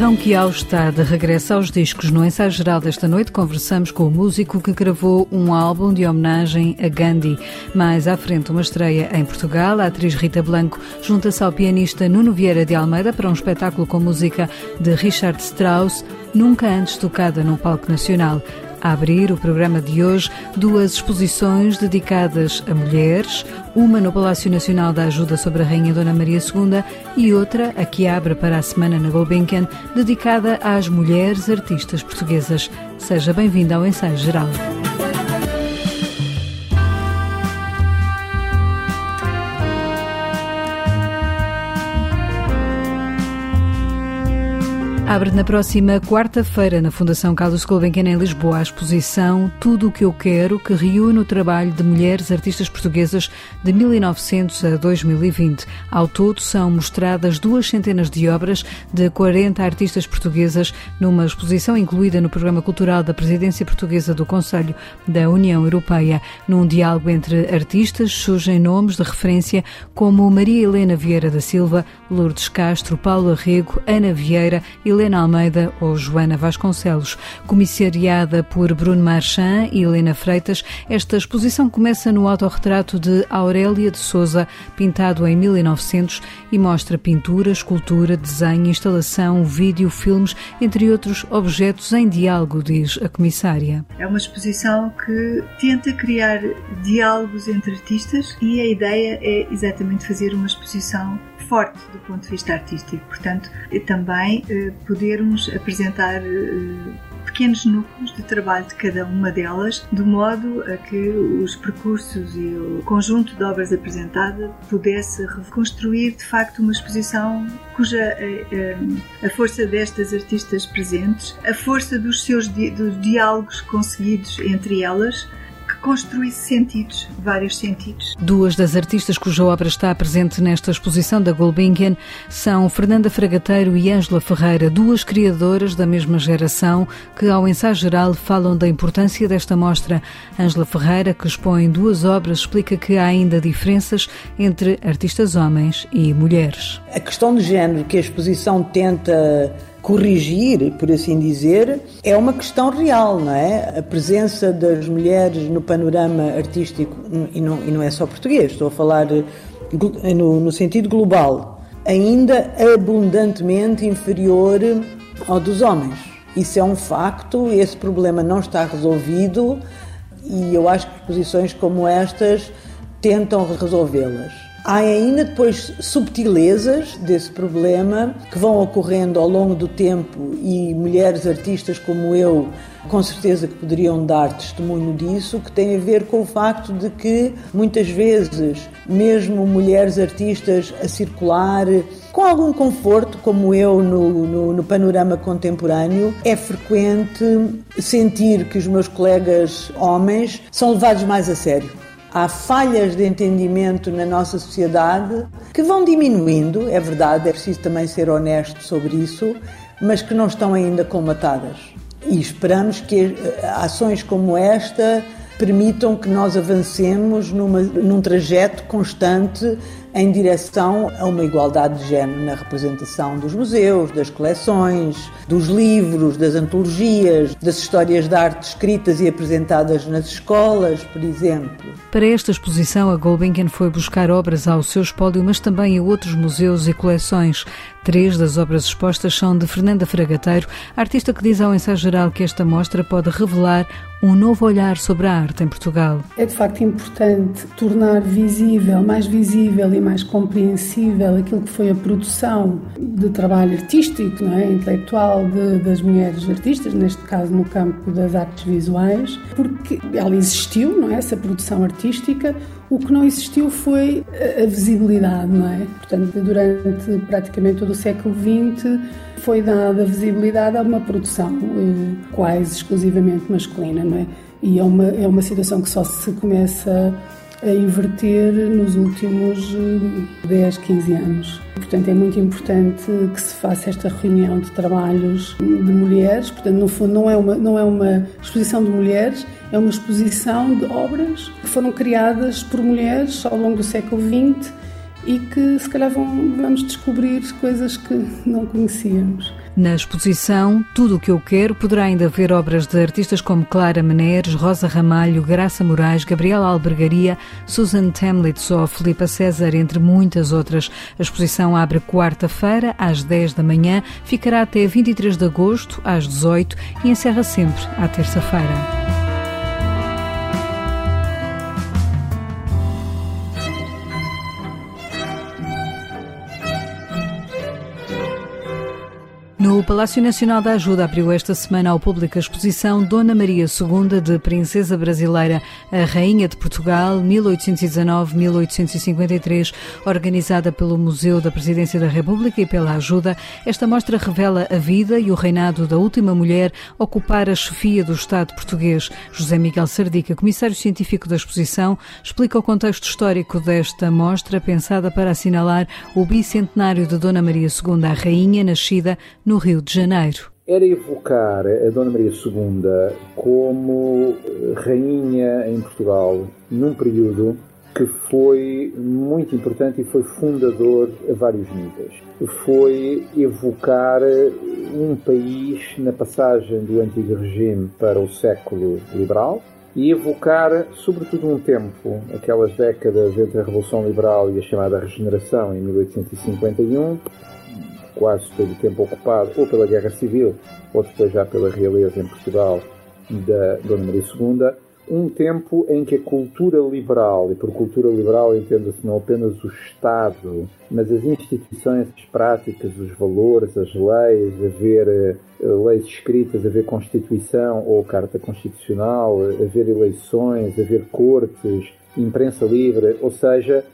Ronquial está de regresso aos discos. No ensaio geral desta noite conversamos com o músico que gravou um álbum de homenagem a Gandhi. Mais à frente, uma estreia em Portugal. A atriz Rita Blanco junta-se ao pianista Nuno Vieira de Almeida para um espetáculo com música de Richard Strauss, nunca antes tocada num palco nacional. A abrir o programa de hoje, duas exposições dedicadas a mulheres, uma no Palácio Nacional da Ajuda sobre a Rainha Dona Maria II e outra, a que abre para a semana na Gulbenkian, dedicada às mulheres artistas portuguesas. Seja bem-vindo ao Ensaio Geral. Abre na próxima quarta-feira na Fundação Carlos Gulbenkian em Lisboa a exposição Tudo o que eu quero, que reúne o trabalho de mulheres artistas portuguesas de 1900 a 2020. Ao todo são mostradas duas centenas de obras de 40 artistas portuguesas numa exposição incluída no programa cultural da Presidência Portuguesa do Conselho da União Europeia. Num diálogo entre artistas surgem nomes de referência como Maria Helena Vieira da Silva, Lourdes Castro, Paulo Arrego, Ana Vieira e Helena Almeida ou Joana Vasconcelos. Comissariada por Bruno Marchand e Helena Freitas, esta exposição começa no autorretrato de Aurélia de Souza, pintado em 1900, e mostra pintura, escultura, desenho, instalação, vídeo, filmes, entre outros objetos em diálogo, diz a comissária. É uma exposição que tenta criar diálogos entre artistas e a ideia é exatamente fazer uma exposição forte do ponto de vista artístico. Portanto, também eh, podermos apresentar eh, pequenos núcleos de trabalho de cada uma delas, de modo a que os percursos e o conjunto de obras apresentada pudesse reconstruir de facto uma exposição cuja a, eh, a força destas artistas presentes, a força dos seus dos diálogos conseguidos entre elas, construísse sentidos, vários sentidos. Duas das artistas cuja obra está presente nesta exposição da Gulbenkian são Fernanda Fragateiro e Ângela Ferreira, duas criadoras da mesma geração que, ao ensaio geral, falam da importância desta mostra. Ângela Ferreira, que expõe duas obras, explica que há ainda diferenças entre artistas homens e mulheres. A questão de género que a exposição tenta corrigir, por assim dizer, é uma questão real, não é? A presença das mulheres no panorama artístico, e não, e não é só português, estou a falar no, no sentido global, ainda abundantemente inferior ao dos homens. Isso é um facto, esse problema não está resolvido e eu acho que posições como estas tentam resolvê-las. Há ainda depois subtilezas desse problema que vão ocorrendo ao longo do tempo e mulheres artistas como eu, com certeza que poderiam dar testemunho disso, que tem a ver com o facto de que muitas vezes, mesmo mulheres artistas a circular com algum conforto, como eu no, no, no, panorama contemporâneo, é frequente sentir que os meus colegas homens são levados mais a sério. Há falhas de entendimento na nossa sociedade que vão diminuindo, é verdade, é preciso também ser honesto sobre isso, mas que não estão ainda colmatadas. E esperamos que eh, ações como esta permitam que nós avancemos numa, num trajeto constante em direção a uma igualdade de género na representação dos museus, das coleções, dos livros, das antologias, das histórias de arte escritas e apresentadas nas escolas, por exemplo. Para esta exposição, a Gulbenkian foi buscar obras ao seu espólio, mas também a outros museus e coleções. Três das obras expostas são de Fernanda Fragateiro, artista que diz ao ensaio geral que esta mostra pode revelar um novo olhar sobre a arte em Portugal. É de facto importante tornar visível, mais visível e mais compreensível aquilo que foi a produção de trabalho artístico, não é? intelectual de, das mulheres artistas, neste caso no campo das artes visuais, porque ela existiu, não é? essa produção artística, o que não existiu foi a visibilidade, não é? Portanto, durante praticamente todo o século XX foi dada visibilidade a uma produção eh, quase exclusivamente masculina, não é? E é uma, é uma situação que só se começa a inverter nos últimos 10, eh, 15 anos. Portanto, é muito importante que se faça esta reunião de trabalhos de mulheres. Portanto, no fundo, não é uma, não é uma exposição de mulheres, é uma exposição de obras que foram criadas por mulheres ao longo do século XX e que se calhar vão, vamos descobrir coisas que não conhecíamos. Na exposição Tudo o que eu quero poderá ainda ver obras de artistas como Clara Meneres, Rosa Ramalho, Graça Moraes, Gabriela Albergaria, Susan Temlitz ou Filipa César, entre muitas outras. A exposição abre quarta-feira às 10 da manhã, ficará até 23 de agosto às 18 e encerra sempre à terça-feira. No Palácio Nacional da Ajuda abriu esta semana ao público a exposição Dona Maria II de Princesa Brasileira, a Rainha de Portugal, 1819-1853, organizada pelo Museu da Presidência da República e pela Ajuda. Esta mostra revela a vida e o reinado da última mulher a ocupar a chefia do Estado português. José Miguel Sardica, comissário científico da exposição, explica o contexto histórico desta mostra, pensada para assinalar o bicentenário de Dona Maria II, a Rainha, nascida no Rio de Janeiro. Era evocar a Dona Maria II como rainha em Portugal num período que foi muito importante e foi fundador a vários níveis. Foi evocar um país na passagem do antigo regime para o século liberal e evocar, sobretudo, um tempo, aquelas décadas entre a Revolução Liberal e a chamada Regeneração em 1851, quase todo o tempo ocupado ou pela Guerra Civil ou depois já pela realeza em Portugal da Dona Maria II, um tempo em que a cultura liberal, e por cultura liberal entenda-se não apenas o Estado, mas as instituições as práticas, os valores, as leis, haver uh, leis escritas, haver Constituição ou Carta Constitucional, haver eleições, haver cortes, imprensa livre, ou seja,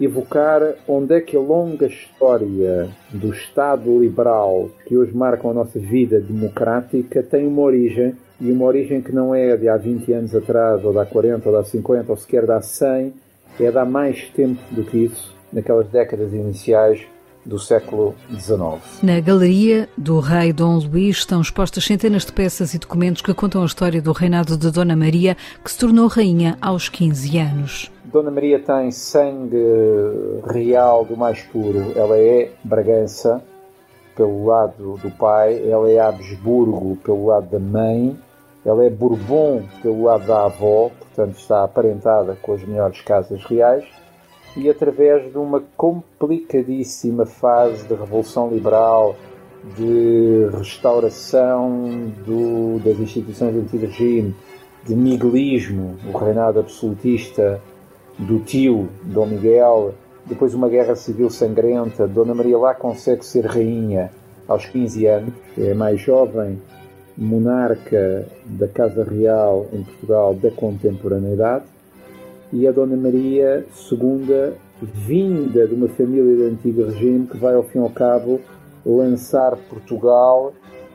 evocar onde é que a longa história do Estado liberal que hoje marca a nossa vida democrática tem uma origem e uma origem que não é de há 20 anos atrás, ou de há 40, ou de há 50, ou sequer de há 100, é de há mais tempo do que isso, naquelas décadas iniciais do século XIX. Na galeria do rei Dom Luís estão expostas centenas de peças e documentos que contam a história do reinado de Dona Maria, que se tornou rainha aos 15 anos. Dona Maria tem sangue real do mais puro. Ela é Bragança pelo lado do pai, ela é Habsburgo pelo lado da mãe, ela é Bourbon pelo lado da avó, portanto está aparentada com as melhores casas reais, e através de uma complicadíssima fase de revolução liberal, de restauração do, das instituições do antigo regime, de miguelismo, o reinado absolutista do tio Dom Miguel, depois uma guerra civil sangrenta, Dona Maria lá consegue ser rainha aos 15 anos, é a mais jovem monarca da Casa Real em Portugal da contemporaneidade, e a Dona Maria II, vinda de uma família do antigo regime, que vai ao fim e ao cabo lançar Portugal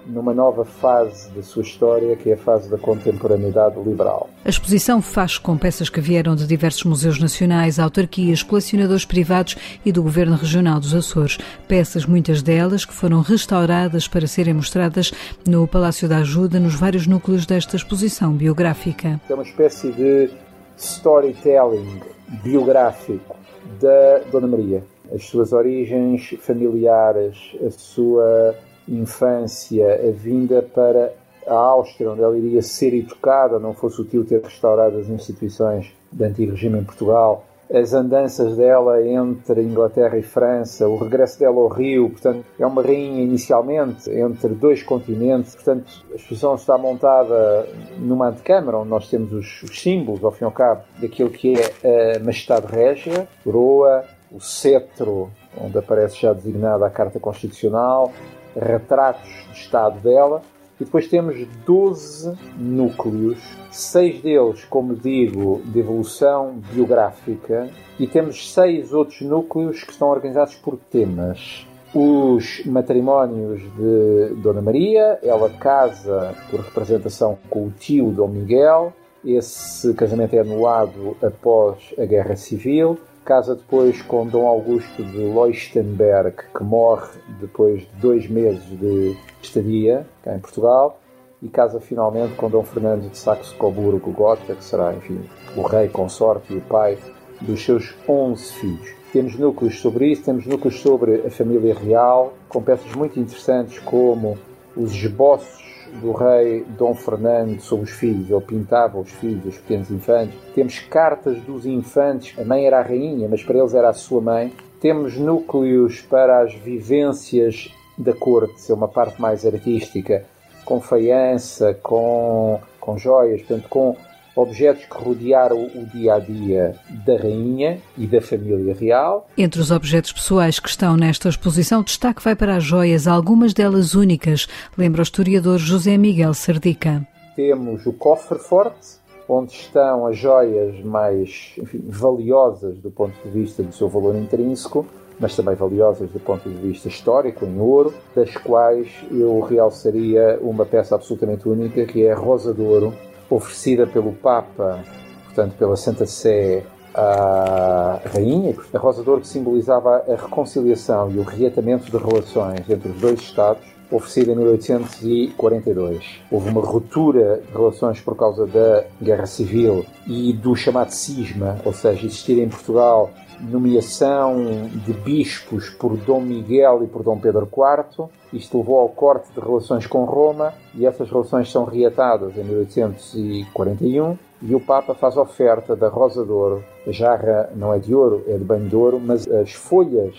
numa nova fase da sua história, que é a fase da contemporaneidade liberal. A exposição faz com peças que vieram de diversos museus nacionais, autarquias, colecionadores privados e do Governo Regional dos Açores. Peças, muitas delas, que foram restauradas para serem mostradas no Palácio da Ajuda, nos vários núcleos desta exposição biográfica. É uma espécie de storytelling biográfico da Dona Maria. As suas origens familiares, a sua infância, a vinda para a Áustria, onde ela iria ser educada, não fosse útil ter restaurado as instituições do antigo regime em Portugal, as andanças dela entre Inglaterra e França, o regresso dela ao Rio, portanto, é uma rainha inicialmente entre dois continentes, portanto, a exposição está montada numa antecâmara, onde nós temos os, os símbolos, ao fim e ao cabo, daquilo que é a majestade régia, coroa, o cetro, onde aparece já designada a Carta Constitucional, retratos de estado dela, e depois temos 12 núcleos, seis deles, como digo, de evolução biográfica, e temos seis outros núcleos que estão organizados por temas. Os matrimónios de Dona Maria, ela casa por representação com o tio Dom Miguel, esse casamento é anulado após a Guerra Civil casa depois com Dom Augusto de Leuchtenberg, que morre depois de dois meses de estadia cá em Portugal, e casa finalmente com Dom Fernando de Saxe-Coburgo-Gotha, que será, enfim, o rei consorte e o pai dos seus 11 filhos. Temos núcleos sobre isso, temos núcleos sobre a família real, com peças muito interessantes como os esboços do rei Dom Fernando sobre os filhos. Ele pintava os filhos, os pequenos infantes. Temos cartas dos infantes. A mãe era a rainha, mas para eles era a sua mãe. Temos núcleos para as vivências da corte, é uma parte mais artística, com faiança, com, com joias, portanto, com objetos que rodearam o dia a dia da rainha e da família real. Entre os objetos pessoais que estão nesta exposição, destaque vai para as joias, algumas delas únicas, lembra o historiador José Miguel Sardica. Temos o cofre forte, onde estão as joias mais enfim, valiosas do ponto de vista do seu valor intrínseco, mas também valiosas do ponto de vista histórico, em ouro, das quais eu realçaria uma peça absolutamente única, que é a Rosa de Ouro, oferecida pelo Papa, portanto pela Santa Sé, à Rainha, a Rosa de Ouro que simbolizava a reconciliação e o reatamento de relações entre os dois Estados, oferecida em 1842. Houve uma ruptura de relações por causa da Guerra Civil e do chamado cisma, ou seja, existir em Portugal nomeação de bispos por Dom Miguel e por Dom Pedro IV. Isto levou ao corte de relações com Roma e essas relações são reatadas em 1841 e o Papa faz oferta da Rosa de Ouro. A jarra não é de ouro, é de banho de ouro, mas as folhas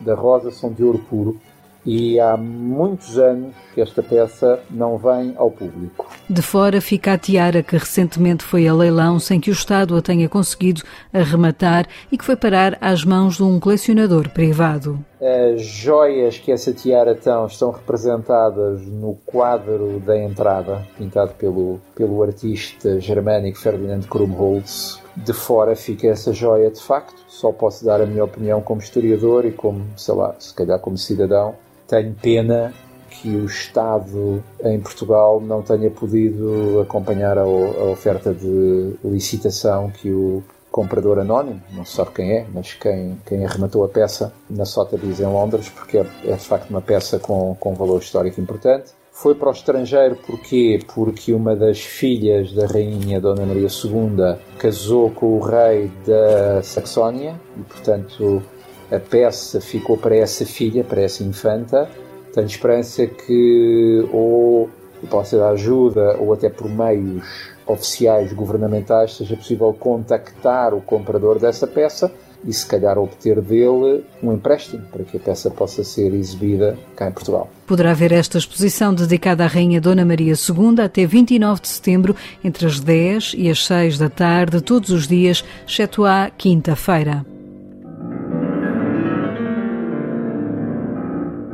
da rosa são de ouro puro e há muitos anos que esta peça não vem ao público. De fora fica a tiara que recentemente foi a leilão sem que o Estado a tenha conseguido arrematar e que foi parar às mãos de um colecionador privado. As joias que essa tiara tem estão representadas no quadro da entrada, pintado pelo, pelo artista germânico Ferdinand Krumholtz. De fora fica essa joia de facto. Só posso dar a minha opinião como historiador e como, sei lá, se calhar como cidadão tenho pena que o Estado em Portugal não tenha podido acompanhar a, a oferta de licitação que o comprador anónimo, não se sabe quem é, mas quem, quem arrematou a peça na Sotheby's em Londres, porque é, é de facto uma peça com, com valor histórico importante. Foi para o estrangeiro porquê? Porque uma das filhas da rainha Dona Maria II casou com o rei da Saxónia e, portanto, a peça ficou para essa filha, para essa infanta. Tenho esperança que ou possa dar ajuda ou até por meios oficiais governamentais seja possível contactar o comprador dessa peça e se calhar obter dele um empréstimo para que a peça possa ser exibida cá em Portugal. Poderá ver esta exposição dedicada à Rainha Dona Maria II até 29 de setembro, entre as 10 e as 6 da tarde, todos os dias, exceto à quinta-feira.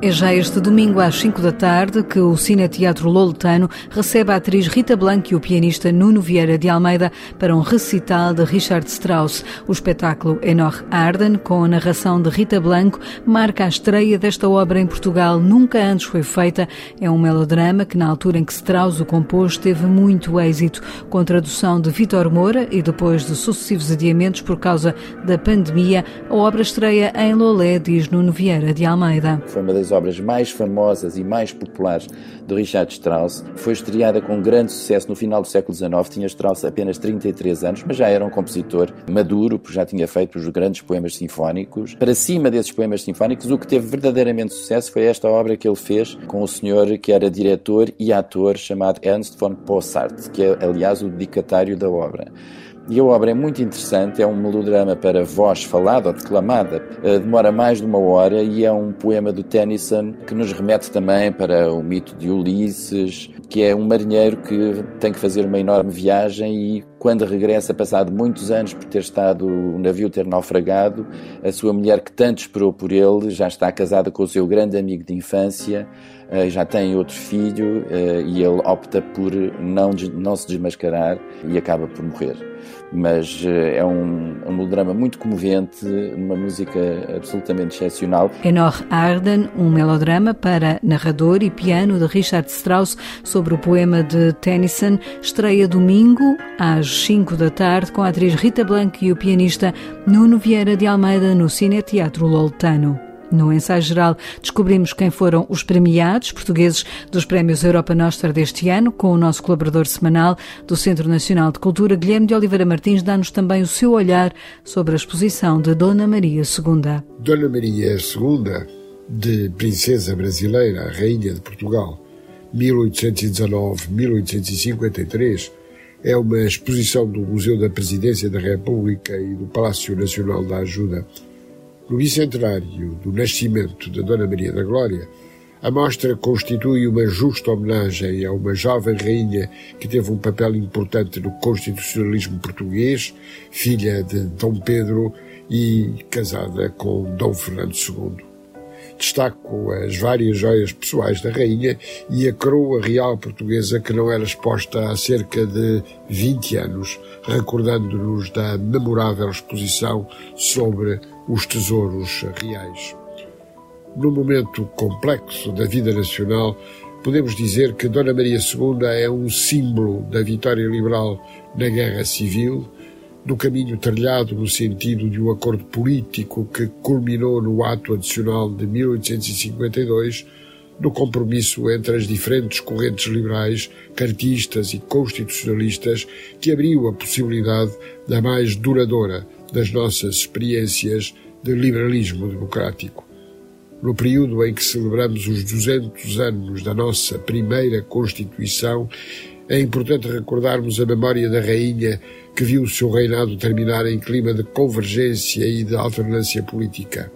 É já este domingo às 5 da tarde que o Cine Teatro Loletano recebe a atriz Rita Blanco e o pianista Nuno Vieira de Almeida para um recital de Richard Strauss. O espetáculo Enoch Arden, com a narração de Rita Blanco, marca a estreia desta obra em Portugal. Nunca antes foi feita. É um melodrama que, na altura em que Strauss o compôs, teve muito êxito, com tradução de Vitor Moura e depois de sucessivos adiamentos por causa da pandemia, a obra estreia em Lolé, diz Nuno Vieira de Almeida. Obras mais famosas e mais populares do Richard Strauss. Foi estreada com grande sucesso no final do século XIX. Tinha Strauss apenas 33 anos, mas já era um compositor maduro, porque já tinha feito os grandes poemas sinfónicos. Para cima desses poemas sinfónicos, o que teve verdadeiramente sucesso foi esta obra que ele fez com o senhor que era diretor e ator chamado Ernst von Possart, que é, aliás, o dedicatário da obra. E a obra é muito interessante, é um melodrama para voz falada ou declamada, uh, demora mais de uma hora e é um poema do Tennyson que nos remete também para o mito de Ulisses, que é um marinheiro que tem que fazer uma enorme viagem e quando regressa, passado muitos anos por ter estado o navio ter naufragado, a sua mulher que tanto esperou por ele já está casada com o seu grande amigo de infância, já tem outro filho uh, e ele opta por não, não se desmascarar e acaba por morrer mas eh, é um, um melodrama muito comovente, uma música absolutamente excepcional. Enoch Arden, um melodrama para narrador e piano de Richard Strauss sobre o poema de Tennyson, estreia domingo às 5 da tarde com a atriz Rita Blanco e o pianista Nuno Vieira de Almeida no Cine Teatro Loltano. No ensaio geral, descobrimos quem foram os premiados portugueses dos Prémios Europa Nostra deste ano, com o nosso colaborador semanal do Centro Nacional de Cultura, Guilherme de Oliveira Martins, dá-nos também o seu olhar sobre a exposição de Dona Maria II. Dona Maria II, de princesa brasileira, rainha de Portugal, 1819-1853, é uma exposição do Museu da Presidência da República e do Palácio Nacional da Ajuda. No bicentenário do nascimento da Dona Maria da Glória, a mostra constitui uma justa homenagem a uma jovem rainha que teve um papel importante no constitucionalismo português, filha de Dom Pedro e casada com Dom Fernando II. Destaco as várias joias pessoais da rainha e a coroa real portuguesa que não era exposta há cerca de 20 anos, recordando-nos da memorável exposição sobre os tesouros reais. No momento complexo da vida nacional, podemos dizer que Dona Maria II é um símbolo da vitória liberal na Guerra Civil, do caminho trilhado no sentido de um acordo político que culminou no ato adicional de 1852, no compromisso entre as diferentes correntes liberais, cartistas e constitucionalistas, que abriu a possibilidade da mais duradoura das nossas experiências de liberalismo democrático. No período em que celebramos os 200 anos da nossa primeira Constituição, é importante recordarmos a memória da Rainha que viu o seu reinado terminar em clima de convergência e de alternância política.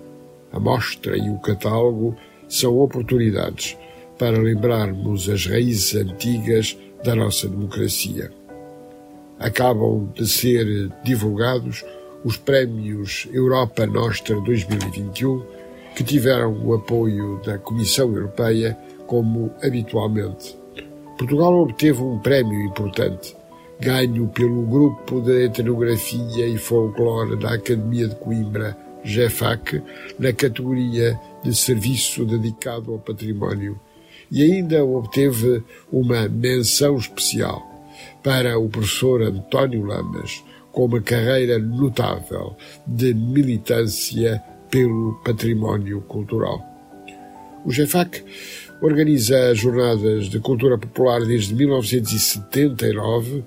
A mostra e o catálogo são oportunidades para lembrarmos as raízes antigas da nossa democracia. Acabam de ser divulgados os prémios Europa Nostra 2021, que tiveram o apoio da Comissão Europeia, como habitualmente. Portugal obteve um prémio importante, ganho pelo Grupo de Etnografia e Folclore da Academia de Coimbra, GEFAC, na categoria de Serviço Dedicado ao Património, e ainda obteve uma menção especial para o professor António Lamas, com uma carreira notável de militância pelo património cultural. O GEFAC organiza jornadas de cultura popular desde 1979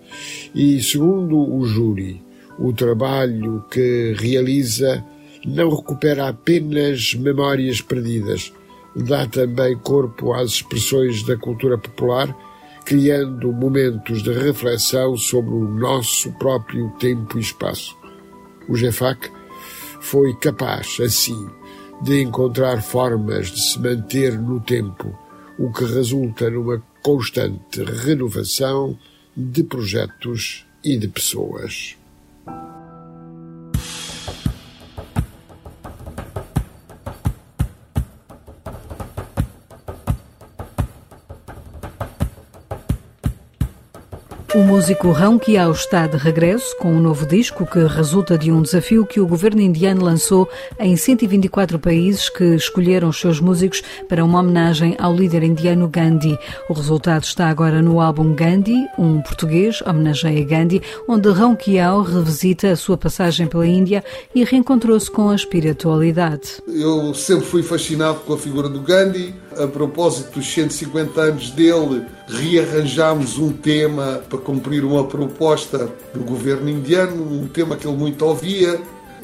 e, segundo o júri, o trabalho que realiza não recupera apenas memórias perdidas, dá também corpo às expressões da cultura popular, criando momentos de reflexão sobre o nosso próprio tempo e espaço. O GEFAC foi capaz, assim, de encontrar formas de se manter no tempo, o que resulta numa constante renovação de projetos e de pessoas. O músico Rão Kiao está de regresso com um novo disco que resulta de um desafio que o governo indiano lançou em 124 países que escolheram os seus músicos para uma homenagem ao líder indiano Gandhi. O resultado está agora no álbum Gandhi, um português homenageia Gandhi, onde Rão Kiao revisita a sua passagem pela Índia e reencontrou-se com a espiritualidade. Eu sempre fui fascinado com a figura do Gandhi. A propósito dos 150 anos dele, rearranjámos um tema para cumprir uma proposta do governo indiano, um tema que ele muito ouvia,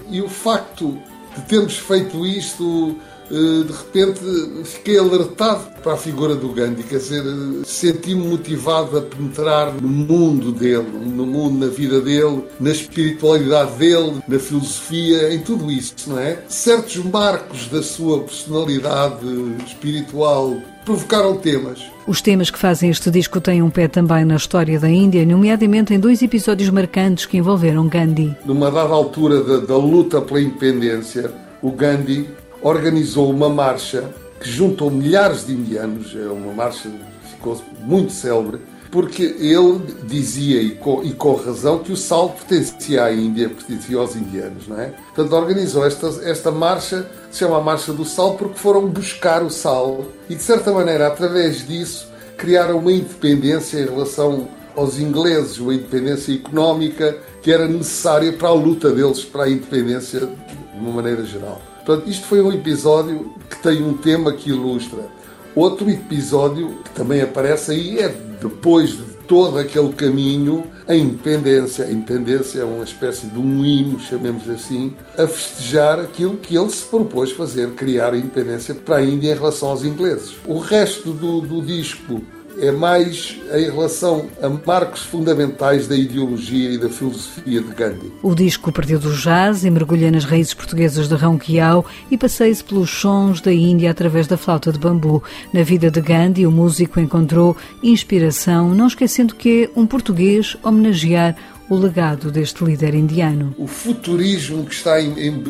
e o facto de termos feito isto, de repente fiquei alertado para a figura do Gandhi, quer dizer, senti-me motivado a penetrar no mundo dele, no mundo, na vida dele, na espiritualidade dele, na filosofia, em tudo isso, não é? Certos marcos da sua personalidade espiritual provocaram temas. Os temas que fazem este disco têm um pé também na história da Índia, nomeadamente em dois episódios marcantes que envolveram Gandhi. Numa dada altura da, da luta pela independência, o Gandhi organizou uma marcha que juntou milhares de indianos, é uma marcha que ficou muito célebre, porque ele dizia, e com, e com, razão, que o sal pertencia à Índia, pertencia aos indianos, não é? Portanto, organizou esta, esta marcha, se chama a Marcha do Sal, porque foram buscar o sal e, de certa maneira, através disso, criaram uma independência em relação aos ingleses, uma independência económica que era necessária para a luta deles para a independência de uma maneira geral. Portanto, isto foi um episódio que tem um tema que ilustra. Outro episódio que também aparece aí é depois de todo aquele caminho, a independência. A independência é uma espécie de um hino, chamemos assim, a festejar aquilo que ele se propôs fazer, criar a independência para a Índia em relação aos ingleses. O resto do, do disco é mais em relação a marcos fundamentais da ideologia e da filosofia de Gandhi. O disco partiu do jazz e mergulha nas raízes portuguesas de Ronquial e passeia-se pelos sons da Índia através da flauta de bambu. Na vida de Gandhi, o músico encontrou inspiração, não esquecendo que é um português homenagear o legado deste líder indiano. O futurismo que está em, em,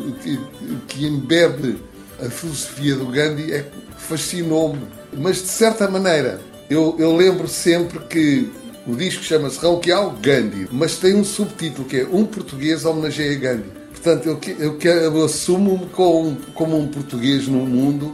que embebe a filosofia do Gandhi é, fascinou-me, mas de certa maneira eu, eu lembro sempre que o disco chama-se Rauquial Gandhi, mas tem um subtítulo que é Um Português Homenageia Gandhi. Portanto, eu, eu, eu assumo-me como, como um português no mundo,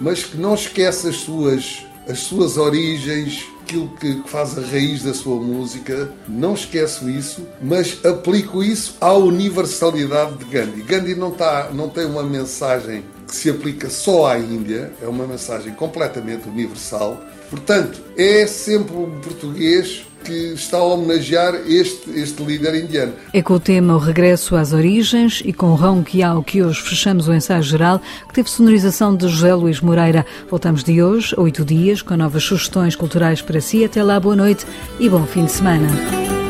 mas que não esquece as suas, as suas origens, aquilo que faz a raiz da sua música, não esqueço isso, mas aplico isso à universalidade de Gandhi. Gandhi não, tá, não tem uma mensagem que se aplica só à Índia, é uma mensagem completamente universal Portanto, é sempre um português que está a homenagear este, este líder indiano. É com o tema O Regresso às Origens e com Rão Quiau que hoje fechamos o ensaio geral, que teve sonorização de José Luís Moreira. Voltamos de hoje oito dias com novas sugestões culturais para si. Até lá, boa noite e bom fim de semana.